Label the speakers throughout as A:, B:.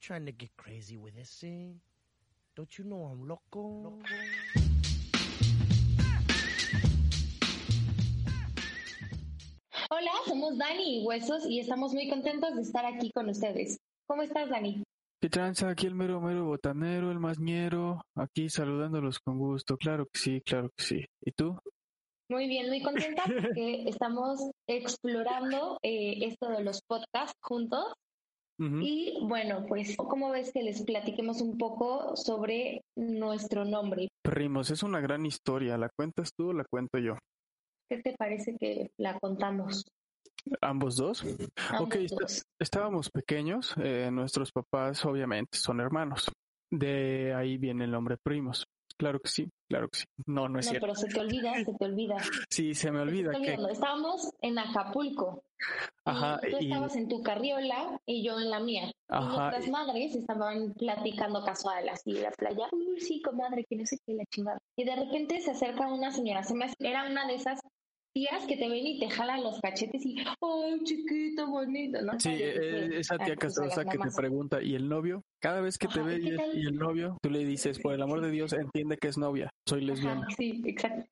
A: trying to get crazy with this thing? Don't you know I'm loco?
B: Hola, somos Dani y Huesos y estamos muy contentos de estar aquí con ustedes. ¿Cómo estás, Dani?
C: ¿Qué tranza? Aquí el mero mero botanero, el mañero, aquí saludándolos con gusto. Claro que sí, claro que sí. ¿Y tú?
B: Muy bien, muy contenta porque estamos explorando eh, esto de los podcasts juntos. Y bueno, pues, ¿cómo ves que les platiquemos un poco sobre nuestro nombre?
C: Primos, es una gran historia. ¿La cuentas tú o la cuento yo?
B: ¿Qué te parece que la contamos?
C: ¿Ambos dos? ok, estábamos pequeños. Eh, nuestros papás obviamente son hermanos. De ahí viene el nombre primos. Claro que sí, claro que sí. No, no es no,
B: pero se te olvida, se te olvida.
C: Sí, se me olvida. que...
B: Estábamos en Acapulco.
C: Ajá.
B: Y tú estabas en tu carriola y yo en la mía. Ajá. Y nuestras madres estaban platicando casual así en la playa. Uy, sí, comadre, que no sé qué, la chingada. Y de repente se acerca una señora. Se me era una de esas tías que te ven y te jalan los cachetes y, ¡ay, chiquito, bonito! ¿no?
C: Sí, eh, esa tía castrosa que te pregunta, ¿y el novio? Cada vez que te ve y, el novio, tú le dices, por el amor de Dios, entiende que es novia, soy lesbiana.
B: sí, exacto.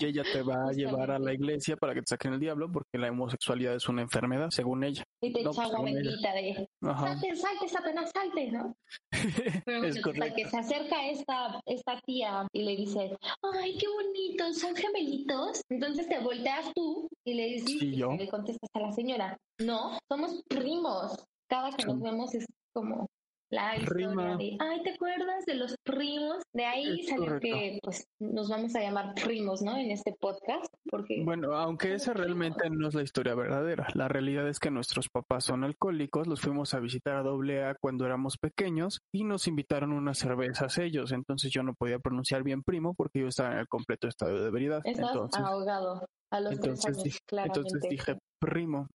C: Y ella te va a llevar a la iglesia para que te saquen el diablo porque la homosexualidad es una enfermedad, según ella.
B: Y te echa agua bendita de, salte, salte, apenas salte, ¿no? Pero es que se acerca esta, esta tía y le dice, ¡ay, qué bonitos, son gemelitos! Entonces te volteas tú y le dices, y le contestas a la señora, no, somos primos. Cada que nos vemos es como la historia de, ay, ¿te acuerdas de los primos? De ahí salió que pues nos vamos a llamar primos, ¿no? En este podcast, porque...
C: Bueno, aunque esa realmente no es la historia verdadera. La realidad es que nuestros papás son alcohólicos, los fuimos a visitar a doble A cuando éramos pequeños y nos invitaron unas cervezas ellos, entonces yo no podía pronunciar bien primo porque yo estaba en el completo estado de ebriedad.
B: Estás ahogado. A los
C: entonces,
B: años,
C: entonces dije, primo.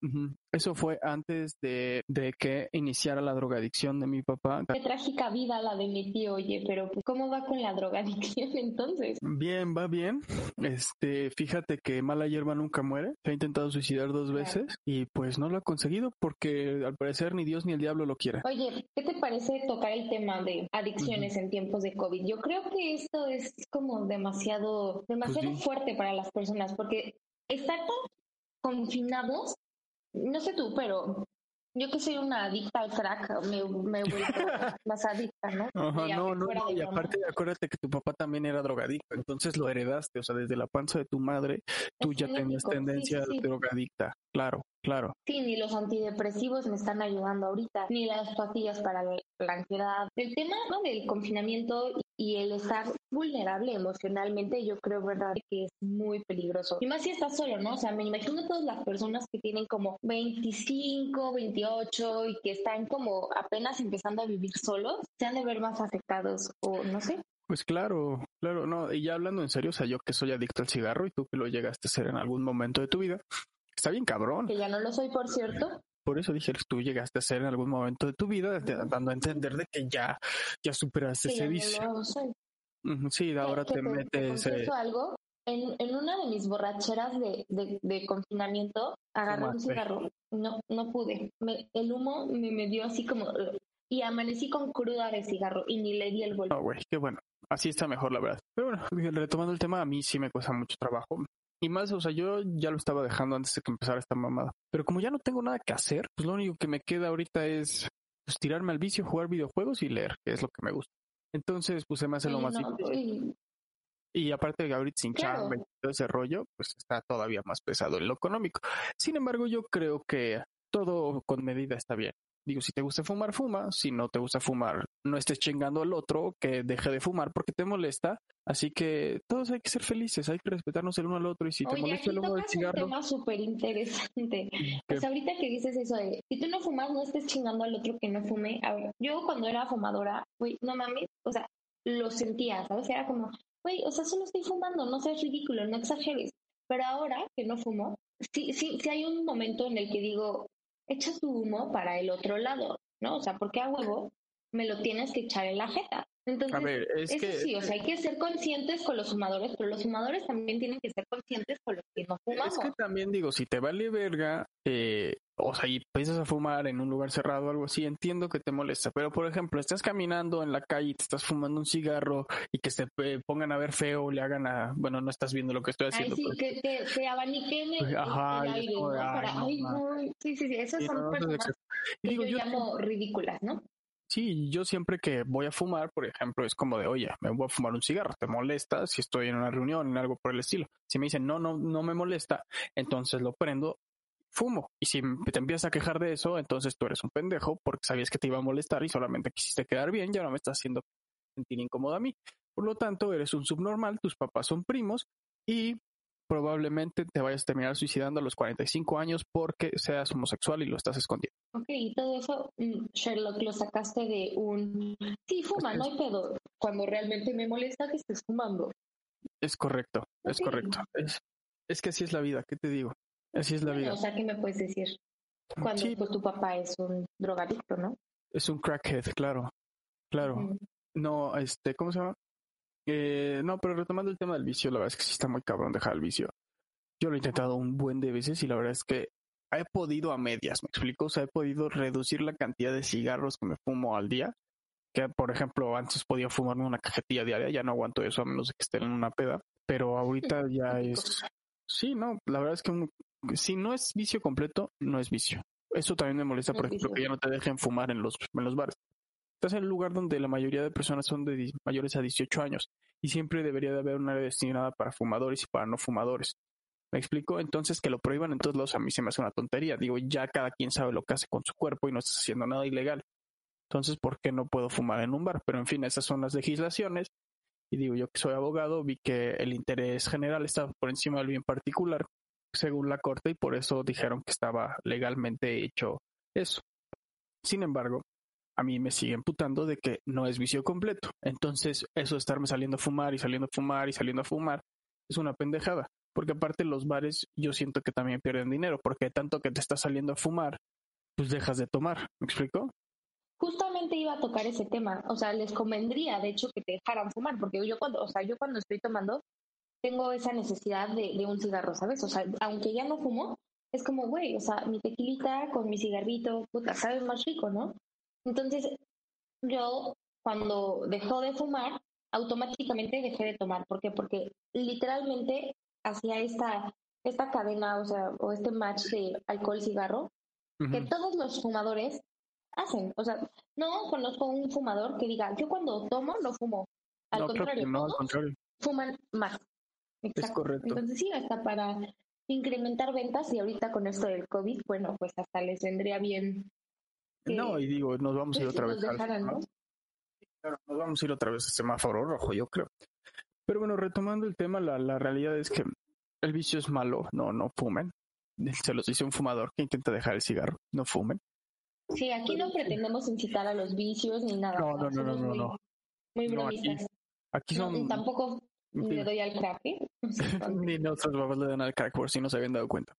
C: Eso fue antes de, de, que iniciara la drogadicción de mi papá.
B: Qué trágica vida la de mi tío, oye, pero pues, ¿cómo va con la drogadicción entonces?
C: Bien, va bien. Este, fíjate que mala hierba nunca muere. Se ha intentado suicidar dos veces y pues no lo ha conseguido porque al parecer ni Dios ni el diablo lo quieren.
B: Oye, ¿qué te parece tocar el tema de adicciones en tiempos de COVID? Yo creo que esto es como demasiado, demasiado pues fuerte para las personas porque estar confinados, no sé tú, pero yo que soy una adicta al crack, me, me vuelvo más adicta, ¿no?
C: Ajá, no, no, y aparte acuérdate que tu papá también era drogadicto, entonces lo heredaste, o sea, desde la panza de tu madre, tú ya tenías tendencia drogadicta, claro. Claro.
B: Sí, ni los antidepresivos me están ayudando ahorita, ni las pastillas para la ansiedad. El tema ¿no? del confinamiento y el estar vulnerable emocionalmente, yo creo, verdad, que es muy peligroso. Y más si estás solo, ¿no? O sea, me imagino todas las personas que tienen como 25, 28 y que están como apenas empezando a vivir solos, se han de ver más afectados o no sé.
C: Pues claro, claro, no, y ya hablando en serio, o sea, yo que soy adicto al cigarro y tú que lo llegaste a ser en algún momento de tu vida, Está bien cabrón.
B: Que ya no lo soy, por cierto.
C: Por eso dije, tú llegaste a ser en algún momento de tu vida, dando a entender de que ya, ya superaste ese vicio. Sí, ahora te metes.
B: Eh... algo? En, en, una de mis borracheras de, de, confinamiento, agarré un cigarro. No, no pude. Me, el humo me, me dio así como. Y amanecí con cruda de cigarro y ni le di el vuelto.
C: No, güey, qué bueno. Así está mejor, la verdad. Pero bueno, retomando el tema, a mí sí me cuesta mucho trabajo. Y más, o sea, yo ya lo estaba dejando antes de que empezara esta mamada. Pero como ya no tengo nada que hacer, pues lo único que me queda ahorita es pues, tirarme al vicio, jugar videojuegos y leer, que es lo que me gusta. Entonces, pues se me hace lo más difícil. Y aparte de ahorita sin y todo ese rollo, pues está todavía más pesado en lo económico. Sin embargo, yo creo que todo con medida está bien. Digo, si te gusta fumar, fuma. Si no te gusta fumar, no estés chingando al otro que deje de fumar porque te molesta. Así que todos hay que ser felices, hay que respetarnos el uno al otro. Y si te molesta el humo del cigarro.
B: Es un tema súper interesante. Pues ahorita que dices eso de si tú no fumas, no estés chingando al otro que no fume. Ahora, yo cuando era fumadora, güey, no mames, o sea, lo sentía, ¿sabes? Era como, güey, o sea, solo estoy fumando, no seas ridículo, no exageres. Pero ahora que no fumo, sí, sí, sí hay un momento en el que digo, echa tu humo para el otro lado, ¿no? O sea, porque a huevo me lo tienes que echar en la jeta. Entonces, a ver, es eso sí, o sea, hay que ser conscientes con los fumadores, pero los fumadores también tienen que ser conscientes con los que no fumamos.
C: Es que también digo, si te vale verga, eh, o sea, y empiezas a fumar en un lugar cerrado o algo así, entiendo que te molesta, pero por ejemplo, estás caminando en la calle y te estás fumando un cigarro y que se pongan a ver feo le hagan a, bueno, no estás viendo lo que estoy haciendo.
B: Ay, sí, que, que, abaniquen el, Ajá, el aire, ¿no? Para, ay, sí, sí, sí, esas son personas que yo, yo llamo ridículas, ¿no?
C: Sí, yo siempre que voy a fumar, por ejemplo, es como de, oye, me voy a fumar un cigarro, ¿te molesta si estoy en una reunión, en algo por el estilo? Si me dicen, no, no, no me molesta, entonces lo prendo, fumo. Y si te empiezas a quejar de eso, entonces tú eres un pendejo porque sabías que te iba a molestar y solamente quisiste quedar bien, ya no me estás haciendo sentir incómodo a mí. Por lo tanto, eres un subnormal, tus papás son primos y probablemente te vayas a terminar suicidando a los 45 años porque seas homosexual y lo estás escondiendo.
B: Ok, y todo eso, mm, Sherlock, lo sacaste de un... Sí, fuma, no hay pedo. Cuando realmente me molesta que estés fumando.
C: Es correcto, es correcto. Es, es, que así es la vida, ¿qué te digo? Así es la vida.
B: O sea, ¿qué me puedes decir? Cuando pues, tu papá es un drogadicto, ¿no?
C: Es un crackhead, claro. Claro. No, este, ¿cómo se llama? Eh, no, pero retomando el tema del vicio, la verdad es que sí está muy cabrón dejar el vicio. Yo lo he intentado un buen de veces y la verdad es que he podido a medias, me explico, o sea, he podido reducir la cantidad de cigarros que me fumo al día, que por ejemplo antes podía fumarme una cajetilla diaria, ya no aguanto eso a menos de que esté en una peda, pero ahorita ya es... Sí, no, la verdad es que si no es vicio completo, no es vicio. Eso también me molesta, por ejemplo, que ya no te dejen fumar en los, en los bares. Estás en el lugar donde la mayoría de personas son de mayores a 18 años y siempre debería de haber un área destinada para fumadores y para no fumadores. ¿Me explico? Entonces que lo prohíban en todos lados a mí se me hace una tontería. Digo, ya cada quien sabe lo que hace con su cuerpo y no estás haciendo nada ilegal. Entonces, ¿por qué no puedo fumar en un bar? Pero en fin, esas son las legislaciones. Y digo, yo que soy abogado, vi que el interés general estaba por encima del bien particular, según la corte, y por eso dijeron que estaba legalmente hecho eso. Sin embargo, a mí me sigue imputando de que no es vicio completo. Entonces, eso de estarme saliendo a fumar y saliendo a fumar y saliendo a fumar es una pendejada. Porque aparte los bares yo siento que también pierden dinero, porque tanto que te estás saliendo a fumar, pues dejas de tomar. ¿Me explico?
B: Justamente iba a tocar ese tema. O sea, les convendría, de hecho, que te dejaran fumar, porque yo cuando, o sea, yo cuando estoy tomando, tengo esa necesidad de, de un cigarro, ¿sabes? O sea, aunque ya no fumo, es como, güey, o sea, mi tequilita con mi cigarrito, puta, sabes más rico, ¿no? Entonces, yo cuando dejó de fumar, automáticamente dejé de tomar. ¿Por qué? Porque literalmente hacía esta, esta cadena, o sea, o este match de alcohol-cigarro, que todos los fumadores hacen. O sea, no conozco un fumador que diga, yo cuando tomo no fumo. Al contrario, no, al contrario. fuman más.
C: Es correcto.
B: Entonces sí, hasta para incrementar ventas y ahorita con esto del COVID, bueno, pues hasta les vendría bien
C: no, y digo, nos vamos a ir otra vez al, Claro, nos vamos a ir otra vez a semáforo rojo, yo creo. Pero bueno, retomando el tema, la, la realidad es que el vicio es malo, no, no fumen. Se los dice un fumador que intenta dejar el cigarro, no fumen.
B: Sí, aquí no pretendemos incitar a los vicios ni nada.
C: No, no, no, no, no, no.
B: Muy bromistas.
C: aquí, son...
B: tampoco le doy al crack,
C: ni nosotros vamos le dan al crack por si no se habían dado cuenta.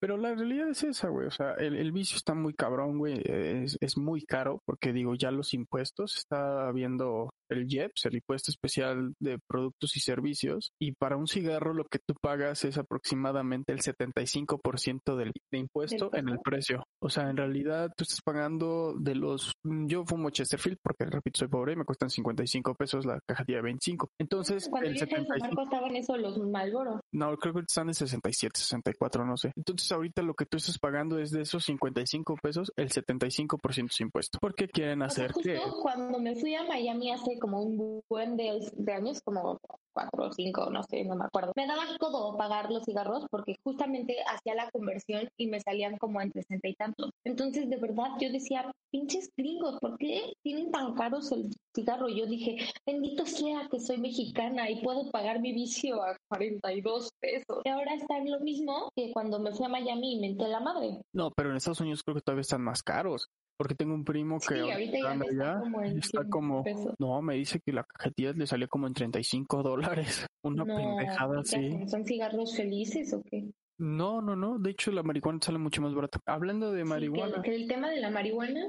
C: Pero la realidad es esa, güey. O sea, el, el vicio está muy cabrón, güey. Es, es, muy caro porque, digo, ya los impuestos, está viendo el IEPS, el impuesto especial de productos y servicios. Y para un cigarro lo que tú pagas es aproximadamente el 75% del, de impuesto en el precio. O sea, en realidad tú estás pagando de los... Yo fumo Chesterfield porque, repito, soy pobre y me cuestan 55 pesos la cajetilla de 25. Entonces,
B: Cuando el 75... costaban eso los Malboro.
C: No, creo que están en 67, 64, no sé. Entonces, ahorita lo que tú estás pagando es de esos 55 pesos, el 75% es impuesto. ¿Por qué quieren hacer que...
B: Cuando me fui a Miami hace como un buen de, de años, como cuatro o cinco, no sé, no me acuerdo. Me daba todo pagar los cigarros porque justamente hacía la conversión y me salían como entre 60 y tantos. Entonces, de verdad, yo decía, pinches gringos, ¿por qué tienen tan caros el cigarro? Yo dije, bendito sea que soy mexicana y puedo pagar mi vicio a 42 pesos. Y ahora está lo mismo que cuando me fui a Miami y menté la madre.
C: No, pero en Estados Unidos creo que todavía están más caros. Porque tengo un primo que
B: sí, ahorita ya está, como,
C: está como no, me dice que la cajetilla le salió como en 35 dólares. Una pendejada así.
B: ¿Son cigarros felices o qué?
C: No, no, no. De hecho, la marihuana sale mucho más barata. Hablando de marihuana.
B: que, el, tema de la marihuana.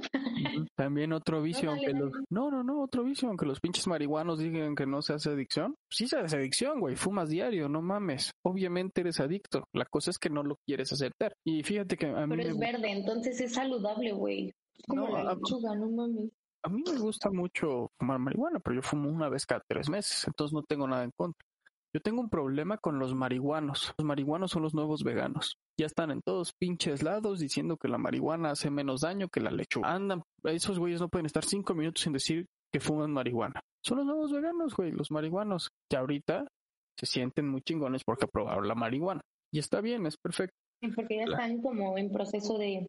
C: También otro vicio, aunque los. No, no, no, otro vicio, aunque los pinches marihuanos digan que no se hace adicción. Sí se hace adicción, güey. Fumas diario, no mames. Obviamente eres adicto. La cosa es que no lo quieres aceptar. Y fíjate que a
B: mí.
C: Pero
B: es verde, entonces es saludable, güey. Como no, la lechuga, no mames.
C: A mí me gusta mucho fumar marihuana, pero yo fumo una vez cada tres meses, entonces no tengo nada en contra. Yo tengo un problema con los marihuanos. Los marihuanos son los nuevos veganos. Ya están en todos pinches lados diciendo que la marihuana hace menos daño que la lechuga. Andan, esos güeyes no pueden estar cinco minutos sin decir que fuman marihuana. Son los nuevos veganos, güey, los marihuanos, que ahorita se sienten muy chingones porque aprobaron la marihuana. Y está bien, es perfecto.
B: Porque ya están como en proceso de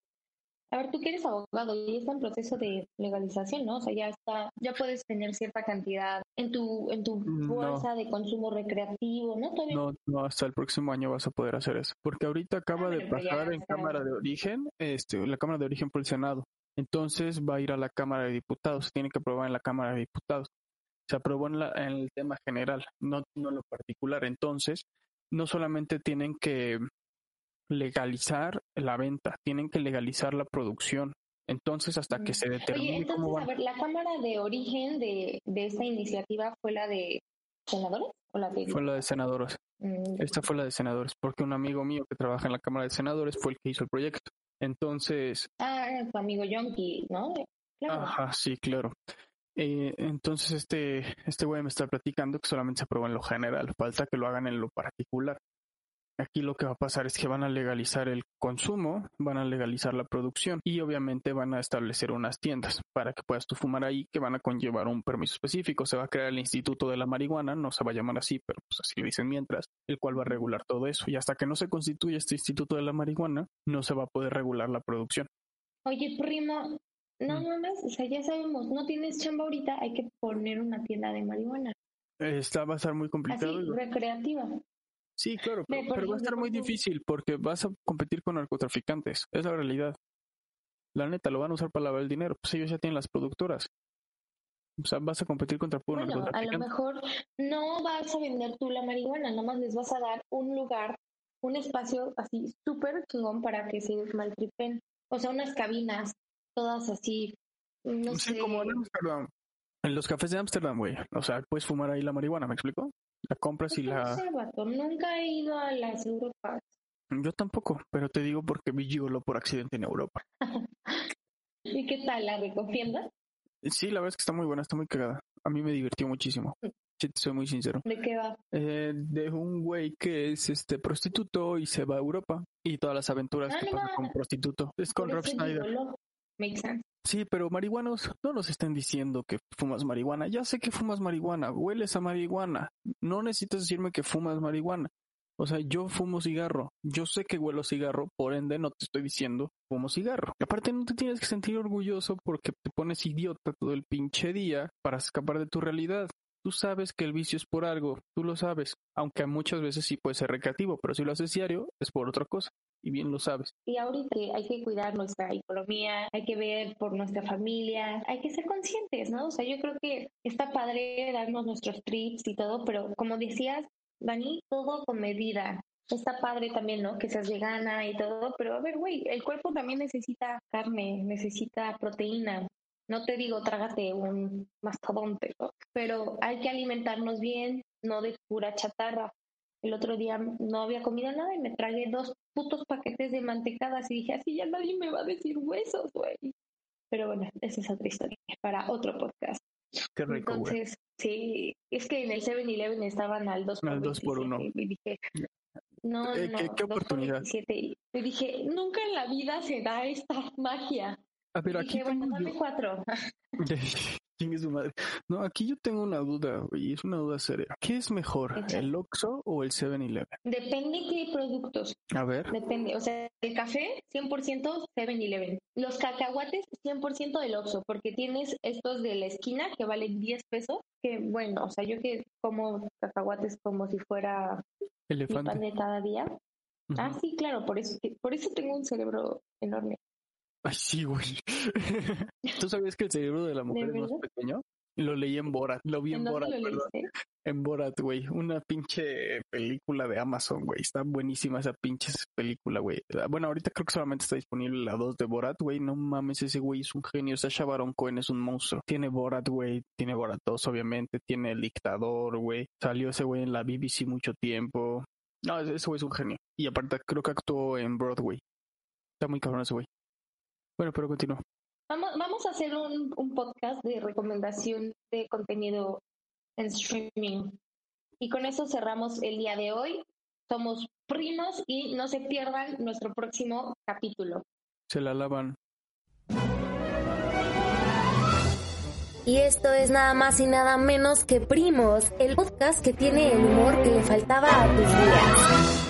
B: a ver, tú que eres abogado y está en proceso de legalización, ¿no? O sea, ya está, ya puedes tener cierta cantidad en tu, en tu bolsa de consumo recreativo, ¿no?
C: No, no, hasta el próximo año vas a poder hacer eso. Porque ahorita acaba ah, de pasar en Cámara de Origen, este, la Cámara de Origen por el Senado. Entonces va a ir a la Cámara de Diputados, se tiene que aprobar en la Cámara de Diputados. Se aprobó en, la, en el tema general, no, no en lo particular. Entonces, no solamente tienen que legalizar la venta, tienen que legalizar la producción. Entonces, hasta que se determine
B: Oye, entonces, a ver, ¿la Cámara de Origen de, de esta iniciativa fue la de senadores o la de...
C: Fue la de senadores. Mm. Esta fue la de senadores, porque un amigo mío que trabaja en la Cámara de Senadores fue el que hizo el proyecto. Entonces...
B: Ah, tu amigo Yonki, ¿no?
C: Claro. Ajá, sí, claro. Eh, entonces este este güey me está platicando que solamente se aprueba en lo general, falta que lo hagan en lo particular. Aquí lo que va a pasar es que van a legalizar el consumo, van a legalizar la producción y obviamente van a establecer unas tiendas para que puedas tú fumar ahí que van a conllevar un permiso específico. Se va a crear el Instituto de la Marihuana, no se va a llamar así, pero pues así lo dicen mientras, el cual va a regular todo eso. Y hasta que no se constituya este Instituto de la Marihuana, no se va a poder regular la producción.
B: Oye, primo, no mames, o sea, ya sabemos, no tienes chamba ahorita, hay que poner una tienda de marihuana.
C: Esta va a estar muy complicado.
B: Así, recreativa.
C: Sí, claro, pero, va a estar muy difícil porque vas a competir con narcotraficantes, es la realidad. La neta, lo van a usar para lavar el dinero, pues ellos ya tienen las productoras. O sea, vas a competir contra puro
B: bueno, A lo mejor no vas a vender tú la marihuana, nomás les vas a dar un lugar, un espacio así súper chingón para que se maltripen. O sea, unas cabinas, todas así, no sí,
C: como en Amsterdam. En los cafés de Ámsterdam, güey. O sea, puedes fumar ahí la marihuana, ¿me explico? La compras y la...
B: Nunca he ido a las Europas.
C: Yo tampoco, pero te digo porque vi Gigolo por accidente en Europa.
B: ¿Y qué tal? ¿La recomiendas?
C: Sí, la verdad es que está muy buena, está muy cagada. A mí me divirtió muchísimo. Mm. Sí, soy muy sincero.
B: ¿De qué va?
C: Eh, de un güey que es este prostituto y se va a Europa y todas las aventuras ah, que pasa con prostituto. Es con Rob Schneider. Sí, pero marihuanos, no nos estén diciendo que fumas marihuana. Ya sé que fumas marihuana, hueles a marihuana. No necesitas decirme que fumas marihuana. O sea, yo fumo cigarro. Yo sé que huelo cigarro, por ende no te estoy diciendo fumo cigarro. aparte no te tienes que sentir orgulloso porque te pones idiota todo el pinche día para escapar de tu realidad. Tú sabes que el vicio es por algo, tú lo sabes, aunque muchas veces sí puede ser recreativo, pero si lo haces diario es por otra cosa y bien lo sabes.
B: Y ahorita hay que cuidar nuestra economía, hay que ver por nuestra familia, hay que ser conscientes, ¿no? O sea, yo creo que está padre darnos nuestros trips y todo, pero como decías, Dani, todo con medida. Está padre también, ¿no? Que seas vegana y todo, pero a ver, güey, el cuerpo también necesita carne, necesita proteína, no te digo trágate un mastodonte, pero hay que alimentarnos bien, no de pura chatarra. El otro día no había comido nada y me tragué dos putos paquetes de mantecadas y dije, así ya nadie me va a decir huesos, güey. Pero bueno, esa es otra historia para otro podcast.
C: Qué rico,
B: Entonces, sí, es que en el 7-Eleven estaban al 2
C: por, al 2 por 1.
B: Y dije, no,
C: eh,
B: no,
C: ¿qué, qué oportunidad?
B: Y dije, nunca en la vida se da esta magia.
C: Ah, pero aquí
B: bueno, dame cuatro.
C: No, aquí yo tengo una duda, y es una duda seria. ¿Qué es mejor, el Oxxo o el 7-Eleven?
B: Depende qué productos.
C: A ver.
B: Depende, o sea, el café 100% 7-Eleven. Los cacahuates 100% del Oxxo, porque tienes estos de la esquina que valen 10 pesos, que bueno, o sea, yo que como cacahuates como si fuera
C: Elefante.
B: pan de cada día. Ah, sí, claro, por eso, por eso tengo un cerebro enorme.
C: Ay, sí, güey. ¿Tú sabías que el cerebro de la mujer es más pequeño? Lo leí en Borat, lo vi en, Borat. en Borat, güey. Una pinche película de Amazon, güey. Está buenísima esa pinche película, güey. Bueno, ahorita creo que solamente está disponible la 2 de Borat, güey. No mames, ese güey es un genio. Sasha Baron Cohen es un monstruo. Tiene Borat, güey. Tiene Borat 2, obviamente. Tiene El Dictador, güey. Salió ese güey en la BBC mucho tiempo. No, ese güey es un genio. Y aparte creo que actuó en Broadway. Está muy cabrón ese güey. Bueno, pero continúa.
B: Vamos, vamos a hacer un, un podcast de recomendación de contenido en streaming. Y con eso cerramos el día de hoy. Somos primos y no se pierdan nuestro próximo capítulo.
C: Se la lavan.
D: Y esto es nada más y nada menos que Primos, el podcast que tiene el humor que le faltaba a tus días.